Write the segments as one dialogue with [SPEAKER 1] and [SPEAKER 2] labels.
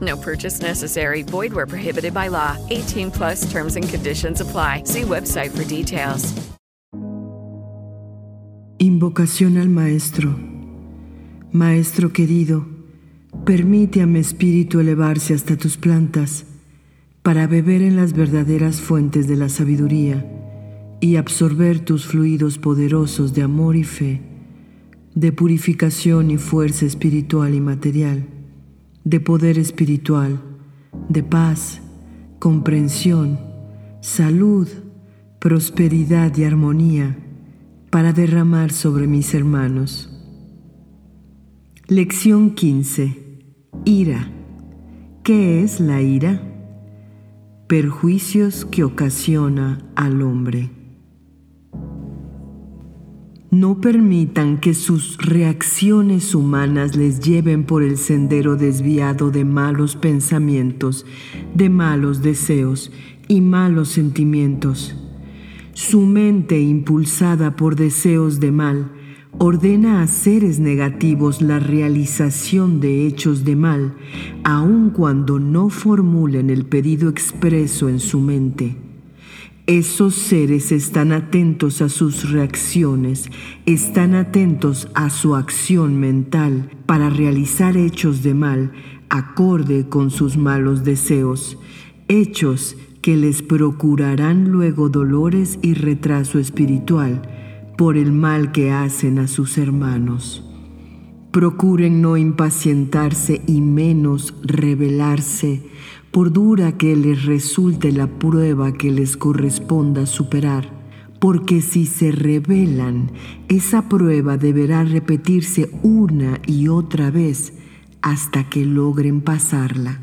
[SPEAKER 1] No purchase necessary. Void where prohibited by law. 18 plus terms and conditions apply. See website for details.
[SPEAKER 2] Invocación al Maestro. Maestro querido, permite a mi espíritu elevarse hasta tus plantas para beber en las verdaderas fuentes de la sabiduría y absorber tus fluidos poderosos de amor y fe, de purificación y fuerza espiritual y material, de poder espiritual, de paz, comprensión, salud, prosperidad y armonía para derramar sobre mis hermanos. Lección 15. Ira. ¿Qué es la ira? Perjuicios que ocasiona al hombre. No permitan que sus reacciones humanas les lleven por el sendero desviado de malos pensamientos, de malos deseos y malos sentimientos. Su mente, impulsada por deseos de mal, ordena a seres negativos la realización de hechos de mal, aun cuando no formulen el pedido expreso en su mente. Esos seres están atentos a sus reacciones, están atentos a su acción mental para realizar hechos de mal acorde con sus malos deseos, hechos que les procurarán luego dolores y retraso espiritual por el mal que hacen a sus hermanos. Procuren no impacientarse y menos rebelarse, por dura que les resulte la prueba que les corresponda superar, porque si se rebelan, esa prueba deberá repetirse una y otra vez hasta que logren pasarla.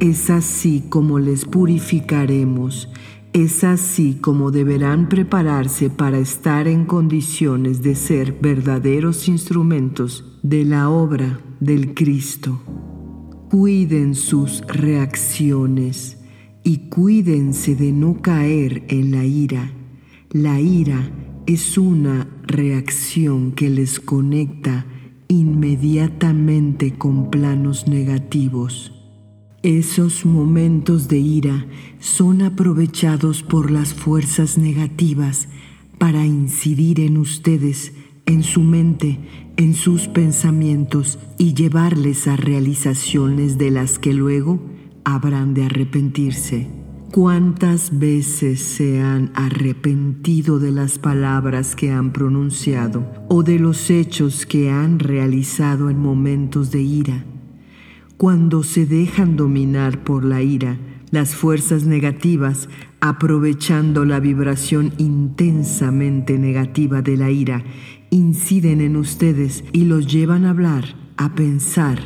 [SPEAKER 2] Es así como les purificaremos, es así como deberán prepararse para estar en condiciones de ser verdaderos instrumentos de la obra del Cristo. Cuiden sus reacciones y cuídense de no caer en la ira. La ira es una reacción que les conecta inmediatamente con planos negativos. Esos momentos de ira son aprovechados por las fuerzas negativas para incidir en ustedes, en su mente, en sus pensamientos y llevarles a realizaciones de las que luego habrán de arrepentirse. ¿Cuántas veces se han arrepentido de las palabras que han pronunciado o de los hechos que han realizado en momentos de ira? Cuando se dejan dominar por la ira, las fuerzas negativas, aprovechando la vibración intensamente negativa de la ira, inciden en ustedes y los llevan a hablar, a pensar,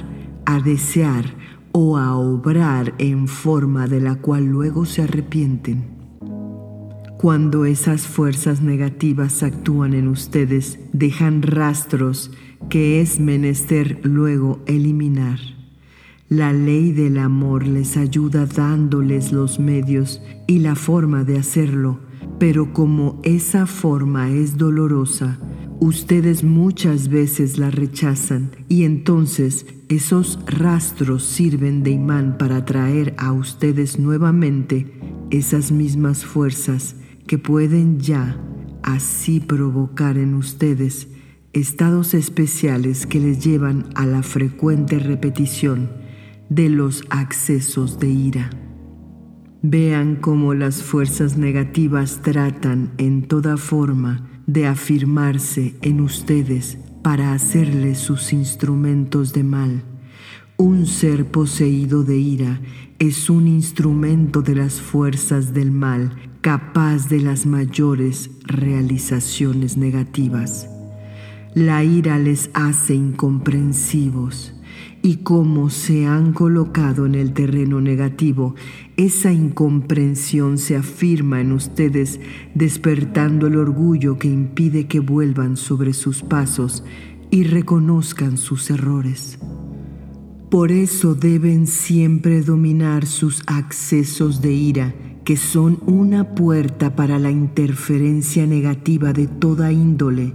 [SPEAKER 2] a desear o a obrar en forma de la cual luego se arrepienten. Cuando esas fuerzas negativas actúan en ustedes, dejan rastros que es menester luego eliminar. La ley del amor les ayuda dándoles los medios y la forma de hacerlo, pero como esa forma es dolorosa, ustedes muchas veces la rechazan y entonces esos rastros sirven de imán para atraer a ustedes nuevamente esas mismas fuerzas que pueden ya así provocar en ustedes estados especiales que les llevan a la frecuente repetición de los accesos de ira. Vean cómo las fuerzas negativas tratan en toda forma de afirmarse en ustedes para hacerles sus instrumentos de mal. Un ser poseído de ira es un instrumento de las fuerzas del mal capaz de las mayores realizaciones negativas. La ira les hace incomprensivos y como se han colocado en el terreno negativo, esa incomprensión se afirma en ustedes despertando el orgullo que impide que vuelvan sobre sus pasos y reconozcan sus errores. Por eso deben siempre dominar sus accesos de ira, que son una puerta para la interferencia negativa de toda índole.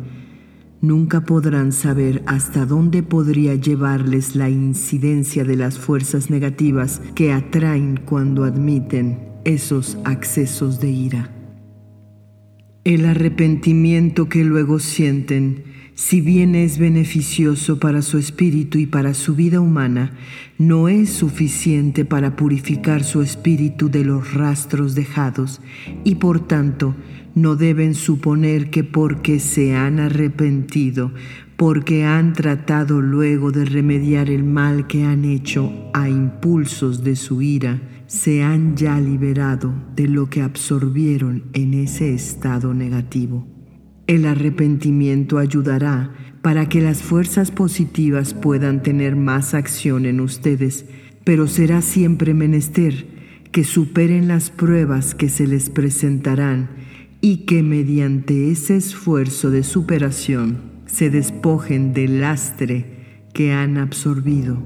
[SPEAKER 2] Nunca podrán saber hasta dónde podría llevarles la incidencia de las fuerzas negativas que atraen cuando admiten esos accesos de ira. El arrepentimiento que luego sienten si bien es beneficioso para su espíritu y para su vida humana, no es suficiente para purificar su espíritu de los rastros dejados y por tanto no deben suponer que porque se han arrepentido, porque han tratado luego de remediar el mal que han hecho a impulsos de su ira, se han ya liberado de lo que absorbieron en ese estado negativo. El arrepentimiento ayudará para que las fuerzas positivas puedan tener más acción en ustedes, pero será siempre menester que superen las pruebas que se les presentarán y que mediante ese esfuerzo de superación se despojen del lastre que han absorbido.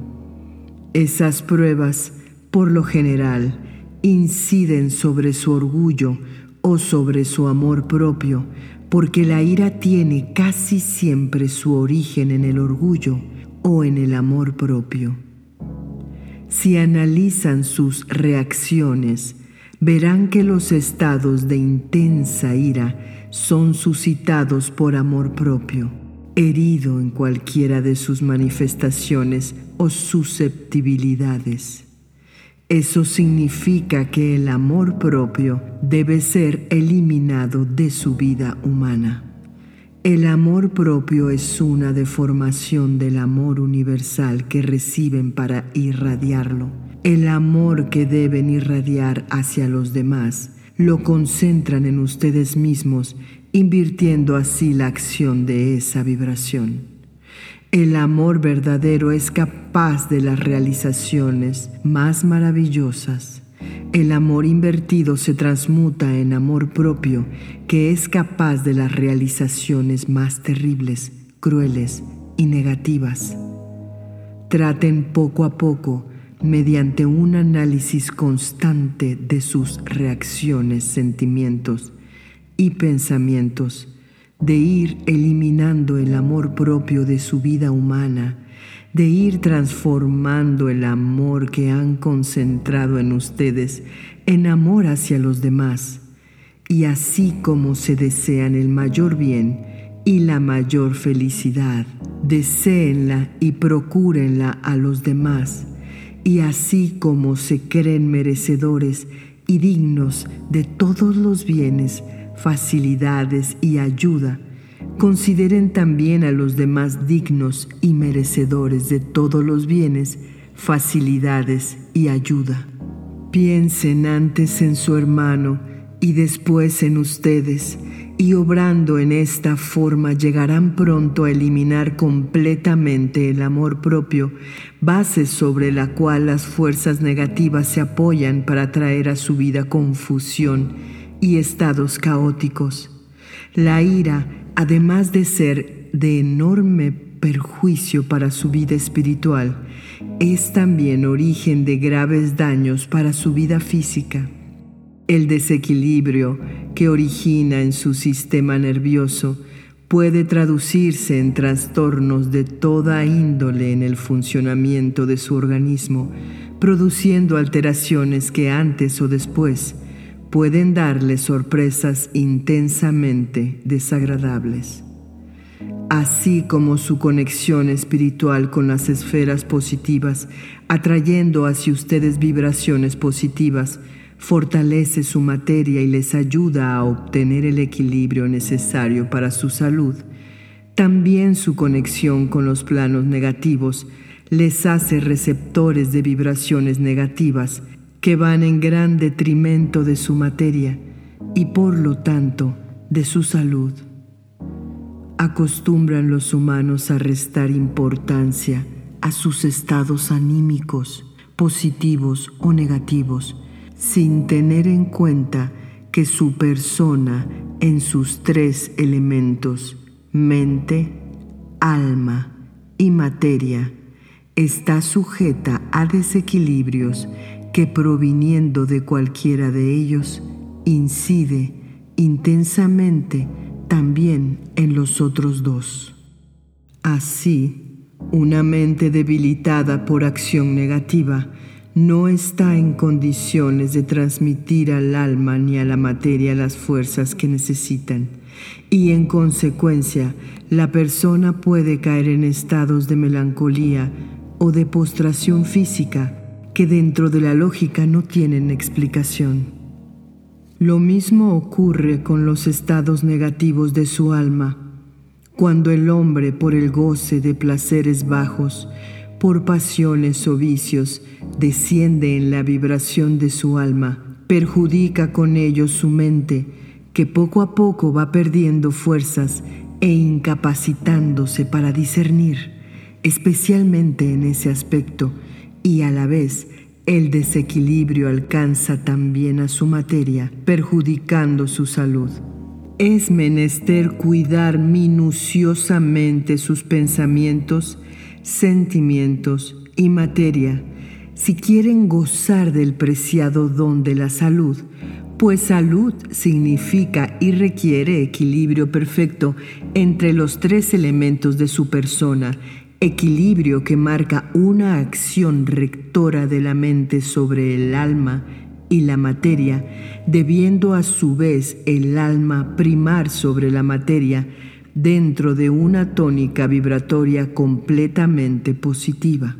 [SPEAKER 2] Esas pruebas, por lo general, inciden sobre su orgullo o sobre su amor propio, porque la ira tiene casi siempre su origen en el orgullo o en el amor propio. Si analizan sus reacciones, verán que los estados de intensa ira son suscitados por amor propio, herido en cualquiera de sus manifestaciones o susceptibilidades. Eso significa que el amor propio debe ser eliminado de su vida humana. El amor propio es una deformación del amor universal que reciben para irradiarlo. El amor que deben irradiar hacia los demás lo concentran en ustedes mismos, invirtiendo así la acción de esa vibración. El amor verdadero es capaz de las realizaciones más maravillosas. El amor invertido se transmuta en amor propio, que es capaz de las realizaciones más terribles, crueles y negativas. Traten poco a poco, mediante un análisis constante de sus reacciones, sentimientos y pensamientos, de ir eliminando el amor propio de su vida humana, de ir transformando el amor que han concentrado en ustedes en amor hacia los demás. Y así como se desean el mayor bien y la mayor felicidad, deseenla y procúrenla a los demás. Y así como se creen merecedores y dignos de todos los bienes, facilidades y ayuda, consideren también a los demás dignos y merecedores de todos los bienes, facilidades y ayuda. Piensen antes en su hermano y después en ustedes, y obrando en esta forma llegarán pronto a eliminar completamente el amor propio, base sobre la cual las fuerzas negativas se apoyan para traer a su vida confusión y estados caóticos. La ira, además de ser de enorme perjuicio para su vida espiritual, es también origen de graves daños para su vida física. El desequilibrio que origina en su sistema nervioso puede traducirse en trastornos de toda índole en el funcionamiento de su organismo, produciendo alteraciones que antes o después pueden darle sorpresas intensamente desagradables. Así como su conexión espiritual con las esferas positivas, atrayendo hacia ustedes vibraciones positivas, fortalece su materia y les ayuda a obtener el equilibrio necesario para su salud, también su conexión con los planos negativos les hace receptores de vibraciones negativas que van en gran detrimento de su materia y por lo tanto de su salud. Acostumbran los humanos a restar importancia a sus estados anímicos, positivos o negativos, sin tener en cuenta que su persona en sus tres elementos, mente, alma y materia, está sujeta a desequilibrios que proviniendo de cualquiera de ellos incide intensamente también en los otros dos. Así, una mente debilitada por acción negativa no está en condiciones de transmitir al alma ni a la materia las fuerzas que necesitan y en consecuencia la persona puede caer en estados de melancolía o de postración física que dentro de la lógica no tienen explicación. Lo mismo ocurre con los estados negativos de su alma, cuando el hombre por el goce de placeres bajos, por pasiones o vicios, desciende en la vibración de su alma, perjudica con ello su mente, que poco a poco va perdiendo fuerzas e incapacitándose para discernir especialmente en ese aspecto, y a la vez el desequilibrio alcanza también a su materia, perjudicando su salud. Es menester cuidar minuciosamente sus pensamientos, sentimientos y materia. Si quieren gozar del preciado don de la salud, pues salud significa y requiere equilibrio perfecto entre los tres elementos de su persona equilibrio que marca una acción rectora de la mente sobre el alma y la materia, debiendo a su vez el alma primar sobre la materia dentro de una tónica vibratoria completamente positiva.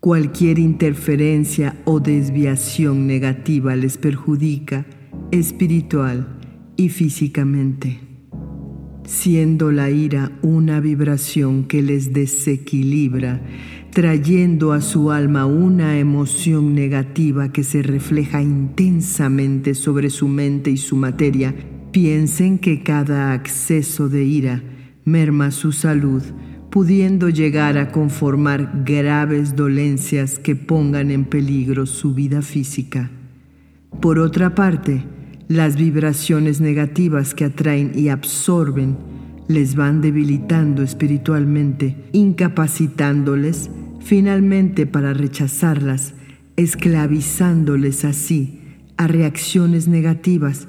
[SPEAKER 2] Cualquier interferencia o desviación negativa les perjudica espiritual y físicamente siendo la ira una vibración que les desequilibra, trayendo a su alma una emoción negativa que se refleja intensamente sobre su mente y su materia, piensen que cada acceso de ira merma su salud, pudiendo llegar a conformar graves dolencias que pongan en peligro su vida física. Por otra parte, las vibraciones negativas que atraen y absorben les van debilitando espiritualmente, incapacitándoles finalmente para rechazarlas, esclavizándoles así a reacciones negativas